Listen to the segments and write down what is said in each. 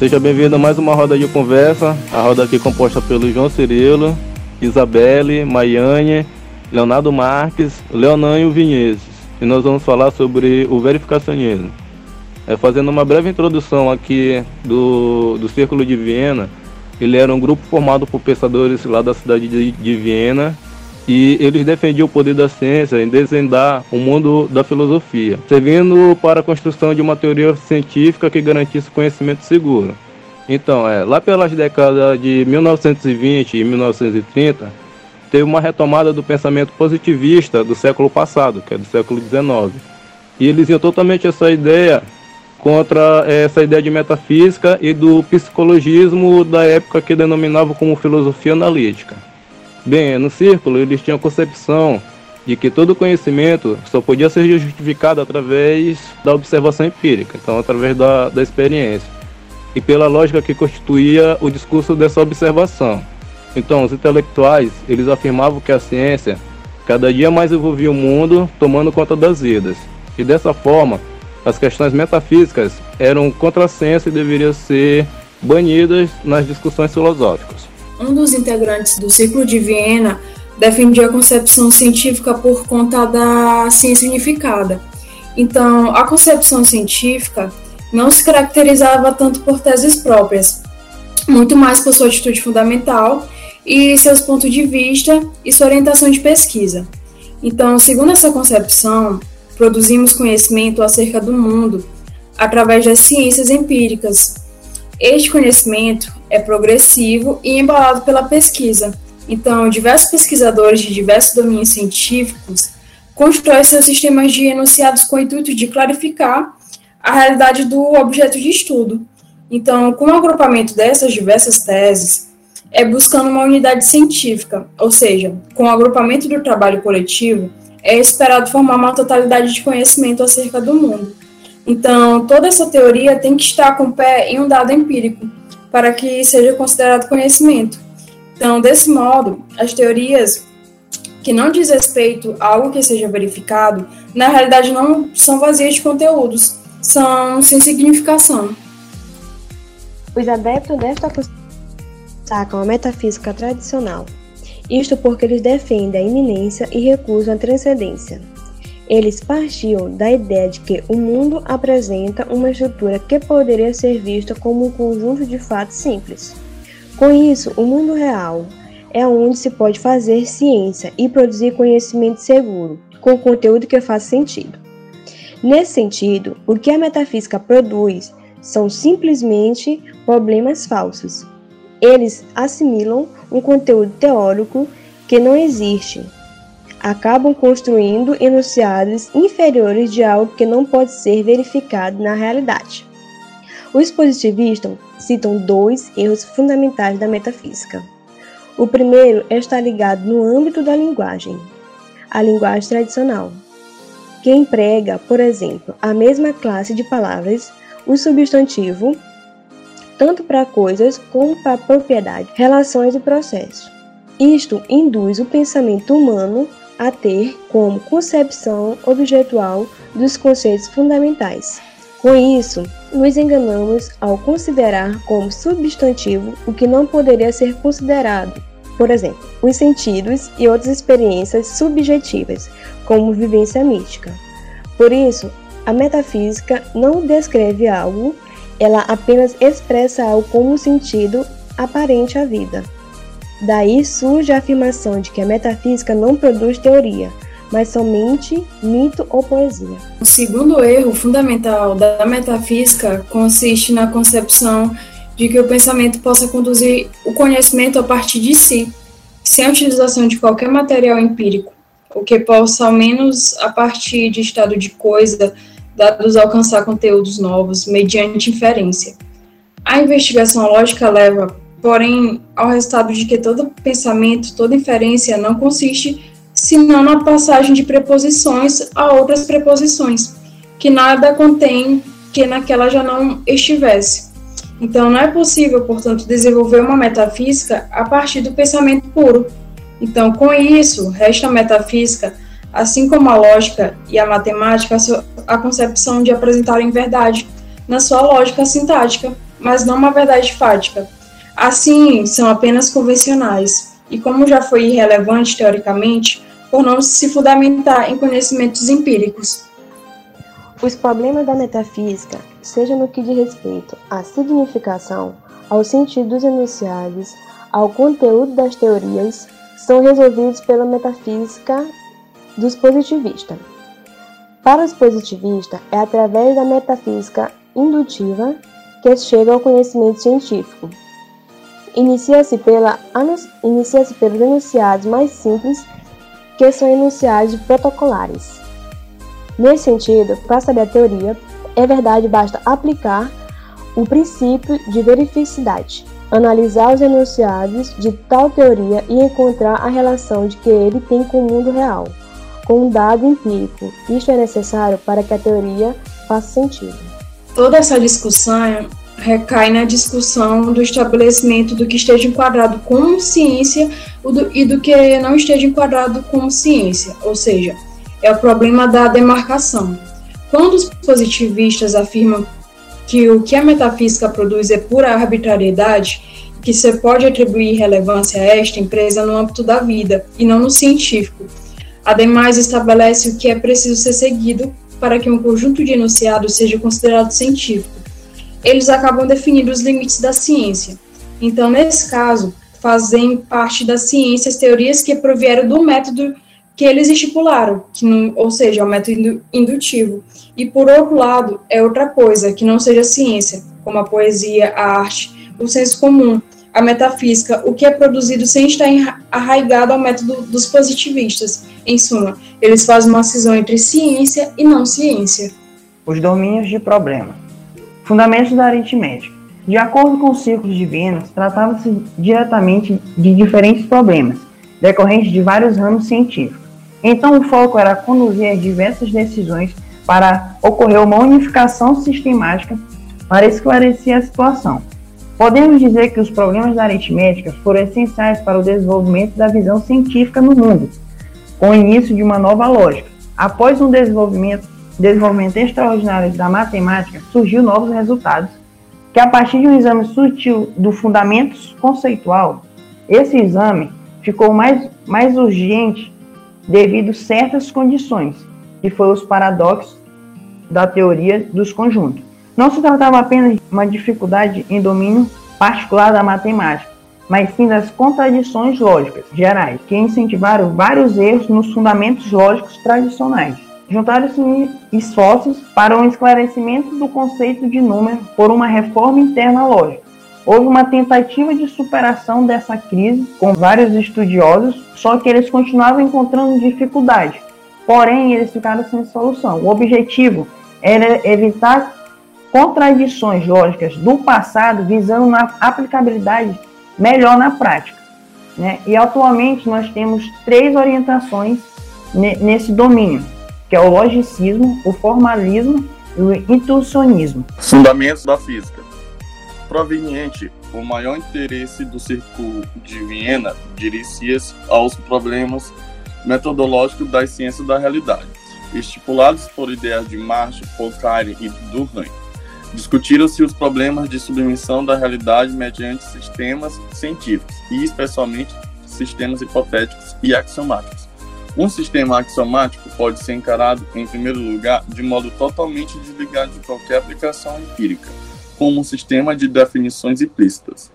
Seja bem-vindo a mais uma roda de conversa. A roda aqui composta pelo João Cirilo, Isabelle, Maiane, Leonardo Marques, Leonan e o Vinheses. E nós vamos falar sobre o verificacionismo. É, fazendo uma breve introdução aqui do, do Círculo de Viena, ele era um grupo formado por pensadores lá da cidade de, de Viena e eles defendiam o poder da ciência em desvendar o mundo da filosofia, servindo para a construção de uma teoria científica que garantisse conhecimento seguro. Então, é, lá pelas décadas de 1920 e 1930, teve uma retomada do pensamento positivista do século passado, que é do século XIX. E eles iam totalmente essa ideia contra essa ideia de metafísica e do psicologismo da época que denominavam como filosofia analítica. Bem, no círculo eles tinham a concepção de que todo conhecimento só podia ser justificado através da observação empírica, então através da, da experiência, e pela lógica que constituía o discurso dessa observação. Então, os intelectuais, eles afirmavam que a ciência cada dia mais envolvia o mundo, tomando conta das vidas. E dessa forma, as questões metafísicas eram contrassenso e deveriam ser banidas nas discussões filosóficas. Um dos integrantes do Ciclo de Viena defendia a concepção científica por conta da ciência unificada. Então, a concepção científica não se caracterizava tanto por teses próprias, muito mais por sua atitude fundamental e seus pontos de vista e sua orientação de pesquisa. Então, segundo essa concepção, produzimos conhecimento acerca do mundo através das ciências empíricas. Este conhecimento é progressivo e embalado pela pesquisa. Então, diversos pesquisadores de diversos domínios científicos constroem seus sistemas de enunciados com o intuito de clarificar a realidade do objeto de estudo. Então, com o agrupamento dessas diversas teses, é buscando uma unidade científica, ou seja, com o agrupamento do trabalho coletivo, é esperado formar uma totalidade de conhecimento acerca do mundo. Então, toda essa teoria tem que estar com o pé em um dado empírico, para que seja considerado conhecimento. Então, desse modo, as teorias que não diz respeito a algo que seja verificado, na realidade não são vazias de conteúdos, são sem significação. Os adeptos desta sacam a metafísica tradicional isto porque eles defendem a iminência e recusam a transcendência. Eles partiam da ideia de que o mundo apresenta uma estrutura que poderia ser vista como um conjunto de fatos simples. Com isso, o mundo real é onde se pode fazer ciência e produzir conhecimento seguro, com conteúdo que faça sentido. Nesse sentido, o que a metafísica produz são simplesmente problemas falsos. Eles assimilam um conteúdo teórico que não existe. Acabam construindo enunciados inferiores de algo que não pode ser verificado na realidade. Os positivistas citam dois erros fundamentais da metafísica. O primeiro estar ligado no âmbito da linguagem, a linguagem tradicional, que emprega, por exemplo, a mesma classe de palavras, o substantivo tanto para coisas como para propriedade, relações e processos. Isto induz o pensamento humano a ter como concepção objetual dos conceitos fundamentais. Com isso, nos enganamos ao considerar como substantivo o que não poderia ser considerado, por exemplo, os sentidos e outras experiências subjetivas, como vivência mística. Por isso, a metafísica não descreve algo ela apenas expressa algo como sentido aparente à vida. Daí surge a afirmação de que a metafísica não produz teoria, mas somente mito ou poesia. O segundo erro fundamental da metafísica consiste na concepção de que o pensamento possa conduzir o conhecimento a partir de si, sem a utilização de qualquer material empírico, o que possa, ao menos a partir de estado de coisa, dados alcançar conteúdos novos mediante inferência. A investigação lógica leva, porém, ao resultado de que todo pensamento, toda inferência não consiste senão na passagem de preposições a outras preposições, que nada contém que naquela já não estivesse. Então, não é possível, portanto, desenvolver uma metafísica a partir do pensamento puro. Então, com isso, resta a metafísica Assim como a lógica e a matemática, a concepção de apresentarem verdade, na sua lógica sintática, mas não uma verdade fática. Assim, são apenas convencionais, e como já foi irrelevante teoricamente, por não se fundamentar em conhecimentos empíricos. Os problemas da metafísica, seja no que diz respeito à significação, ao sentido dos enunciados, ao conteúdo das teorias, são resolvidos pela metafísica dos positivistas. Para os positivistas, é através da metafísica indutiva que chega ao conhecimento científico. Inicia-se inicia pelos enunciados mais simples, que são enunciados protocolares. Nesse sentido, para saber a teoria, é verdade basta aplicar o princípio de verificidade, analisar os enunciados de tal teoria e encontrar a relação de que ele tem com o mundo real com um dado empírico. Isto é necessário para que a teoria faça sentido. Toda essa discussão recai na discussão do estabelecimento do que esteja enquadrado como ciência e do que não esteja enquadrado como ciência, ou seja, é o problema da demarcação. Quando os positivistas afirmam que o que a metafísica produz é pura arbitrariedade, que você pode atribuir relevância a esta empresa no âmbito da vida e não no científico, Ademais, estabelece o que é preciso ser seguido para que um conjunto de enunciados seja considerado científico. Eles acabam definindo os limites da ciência. Então, nesse caso, fazem parte da ciência as teorias que provieram do método que eles estipularam, que não, ou seja, é o método indutivo. E, por outro lado, é outra coisa, que não seja ciência, como a poesia, a arte, o senso comum, a metafísica, o que é produzido sem estar arraigado ao método dos positivistas. Em suma, eles fazem uma cisão entre ciência e não ciência. Os domínios de problema. Fundamentos da aritmética. De acordo com os círculos divinos, tratava-se diretamente de diferentes problemas, decorrentes de vários ramos científicos. Então, o foco era conduzir diversas decisões para ocorrer uma unificação sistemática para esclarecer a situação. Podemos dizer que os problemas da aritmética foram essenciais para o desenvolvimento da visão científica no mundo, com o início de uma nova lógica. Após um desenvolvimento, desenvolvimento extraordinário da matemática, surgiu novos resultados, que a partir de um exame sutil do fundamentos conceitual, esse exame ficou mais, mais urgente devido a certas condições, que foram os paradoxos da teoria dos conjuntos. Não se tratava apenas de uma dificuldade em domínio particular da matemática, mas sim das contradições lógicas gerais, que incentivaram vários erros nos fundamentos lógicos tradicionais. Juntaram-se esforços para um esclarecimento do conceito de número por uma reforma interna lógica. Houve uma tentativa de superação dessa crise com vários estudiosos, só que eles continuavam encontrando dificuldade. Porém, eles ficaram sem solução. O objetivo era evitar contradições lógicas do passado visando uma aplicabilidade melhor na prática. Né? E atualmente nós temos três orientações nesse domínio, que é o logicismo, o formalismo e o intuicionismo. Fundamentos da física. Proveniente, o maior interesse do Círculo de Viena dirigia-se aos problemas metodológicos das ciências da realidade, estipulados por ideias de Marshall, Poincaré e Durkheim Discutiram-se os problemas de submissão da realidade mediante sistemas científicos, e especialmente sistemas hipotéticos e axiomáticos. Um sistema axiomático pode ser encarado, em primeiro lugar, de modo totalmente desligado de qualquer aplicação empírica, como um sistema de definições implícitas.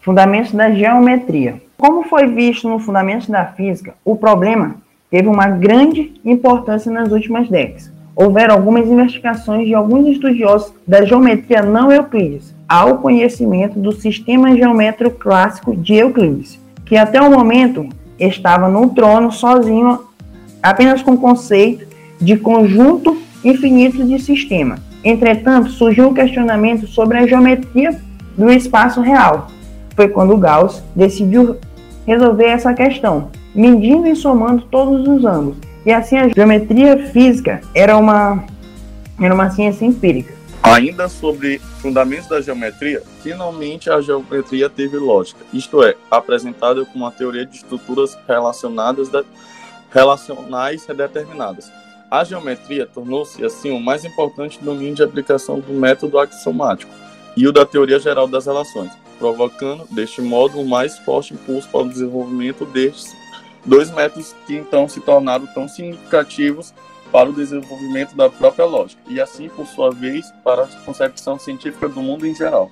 Fundamentos da geometria. Como foi visto no Fundamentos da Física, o problema teve uma grande importância nas últimas décadas houveram algumas investigações de alguns estudiosos da geometria não euclides ao conhecimento do sistema geométrico clássico de Euclides, que até o momento estava no trono sozinho, apenas com o conceito de conjunto infinito de sistema. Entretanto, surgiu um questionamento sobre a geometria do espaço real. Foi quando Gauss decidiu resolver essa questão, medindo e somando todos os ângulos e assim a geometria física era uma, era uma ciência empírica. Ainda sobre fundamentos da geometria, finalmente a geometria teve lógica, isto é, apresentada como uma teoria de estruturas relacionadas de, relacionais determinadas. A geometria tornou-se, assim, o mais importante domínio de aplicação do método axiomático e o da teoria geral das relações, provocando, deste modo, um mais forte impulso para o desenvolvimento destes dois métodos que então se tornaram tão significativos para o desenvolvimento da própria lógica, e assim, por sua vez, para a concepção científica do mundo em geral.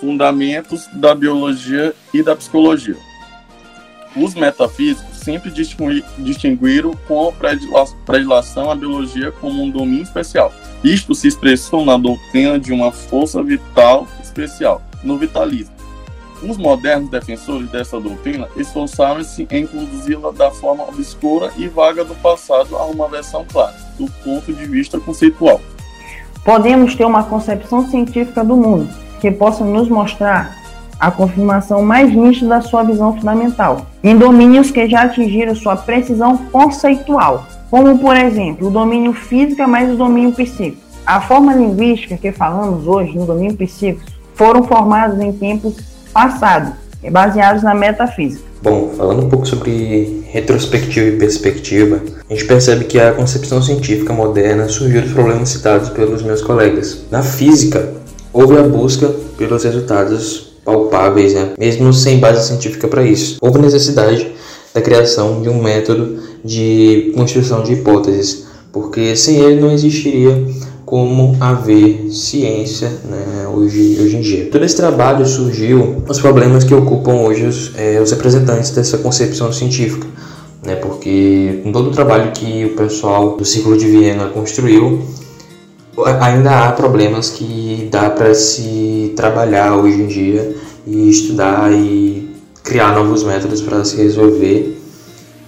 Fundamentos da biologia e da psicologia. Os metafísicos sempre distinguiram com predilação a biologia como um domínio especial. Isto se expressou na doutrina de uma força vital especial, no vitalismo. Os modernos defensores dessa doutrina esforçaram-se em conduzi-la da forma obscura e vaga do passado a uma versão clara, do ponto de vista conceitual. Podemos ter uma concepção científica do mundo que possa nos mostrar a confirmação mais nítida da sua visão fundamental, em domínios que já atingiram sua precisão conceitual, como por exemplo o domínio física mais o domínio psíquico. A forma linguística que falamos hoje no domínio psíquico foram formadas em tempos passados, baseados na metafísica. Bom, falando um pouco sobre retrospectiva e perspectiva, a gente percebe que a concepção científica moderna surgiu dos problemas citados pelos meus colegas. Na física, houve a busca pelos resultados palpáveis, né? mesmo sem base científica para isso. Houve necessidade da criação de um método de construção de hipóteses, porque sem ele não existiria como haver ciência né, hoje, hoje em dia. Todo esse trabalho surgiu os problemas que ocupam hoje os, é, os representantes dessa concepção científica, né, porque todo o trabalho que o pessoal do Círculo de Viena construiu, ainda há problemas que dá para se trabalhar hoje em dia e estudar e criar novos métodos para se resolver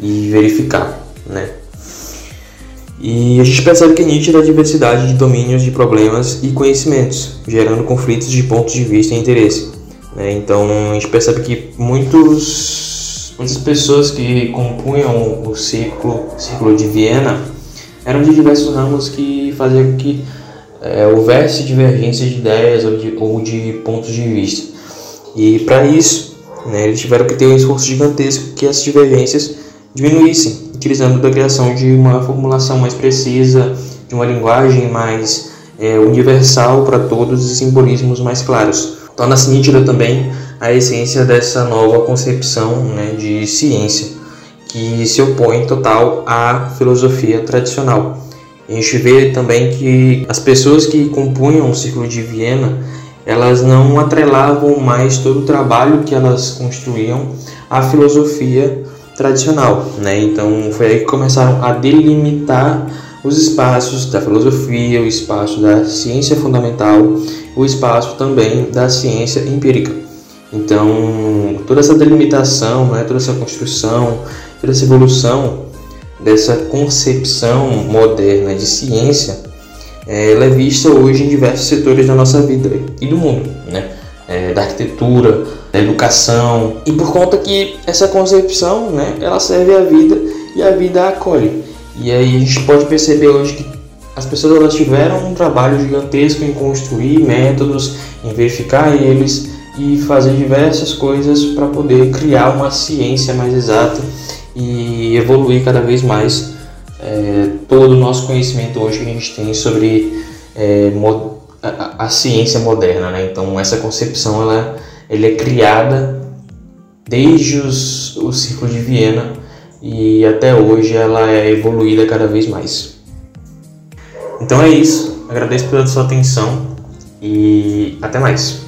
e verificar, né? E a gente percebe que é nítida diversidade de domínios de problemas e conhecimentos, gerando conflitos de pontos de vista e interesse. Né? Então a gente percebe que muitos, muitas pessoas que compunham o círculo, círculo de Viena eram de diversos ramos que faziam que é, houvesse divergência de ideias ou de, ou de pontos de vista. E para isso, né, eles tiveram que ter um esforço gigantesco que essas divergências diminuíssem, utilizando da criação de uma formulação mais precisa, de uma linguagem mais é, universal para todos e simbolismos mais claros. Torna-se nítida também a essência dessa nova concepção né, de ciência, que se opõe total à filosofia tradicional. A gente vê também que as pessoas que compunham o Círculo de Viena, elas não atrelavam mais todo o trabalho que elas construíam à filosofia tradicional, né? Então foi aí que começaram a delimitar os espaços da filosofia, o espaço da ciência fundamental, o espaço também da ciência empírica. Então toda essa delimitação, né, toda essa construção, toda essa evolução dessa concepção moderna de ciência, é, ela é vista hoje em diversos setores da nossa vida e do mundo, né? É, da arquitetura, da educação, e por conta que essa concepção, né, ela serve à vida e a vida acolhe. E aí a gente pode perceber hoje que as pessoas elas tiveram um trabalho gigantesco em construir métodos, em verificar eles e fazer diversas coisas para poder criar uma ciência mais exata e evoluir cada vez mais é, todo o nosso conhecimento hoje que a gente tem sobre é, a, a, ciência moderna. Né? Então essa concepção ela, ela é criada desde os, o ciclo de Viena e até hoje ela é evoluída cada vez mais. Então é isso. Agradeço pela sua atenção e até mais.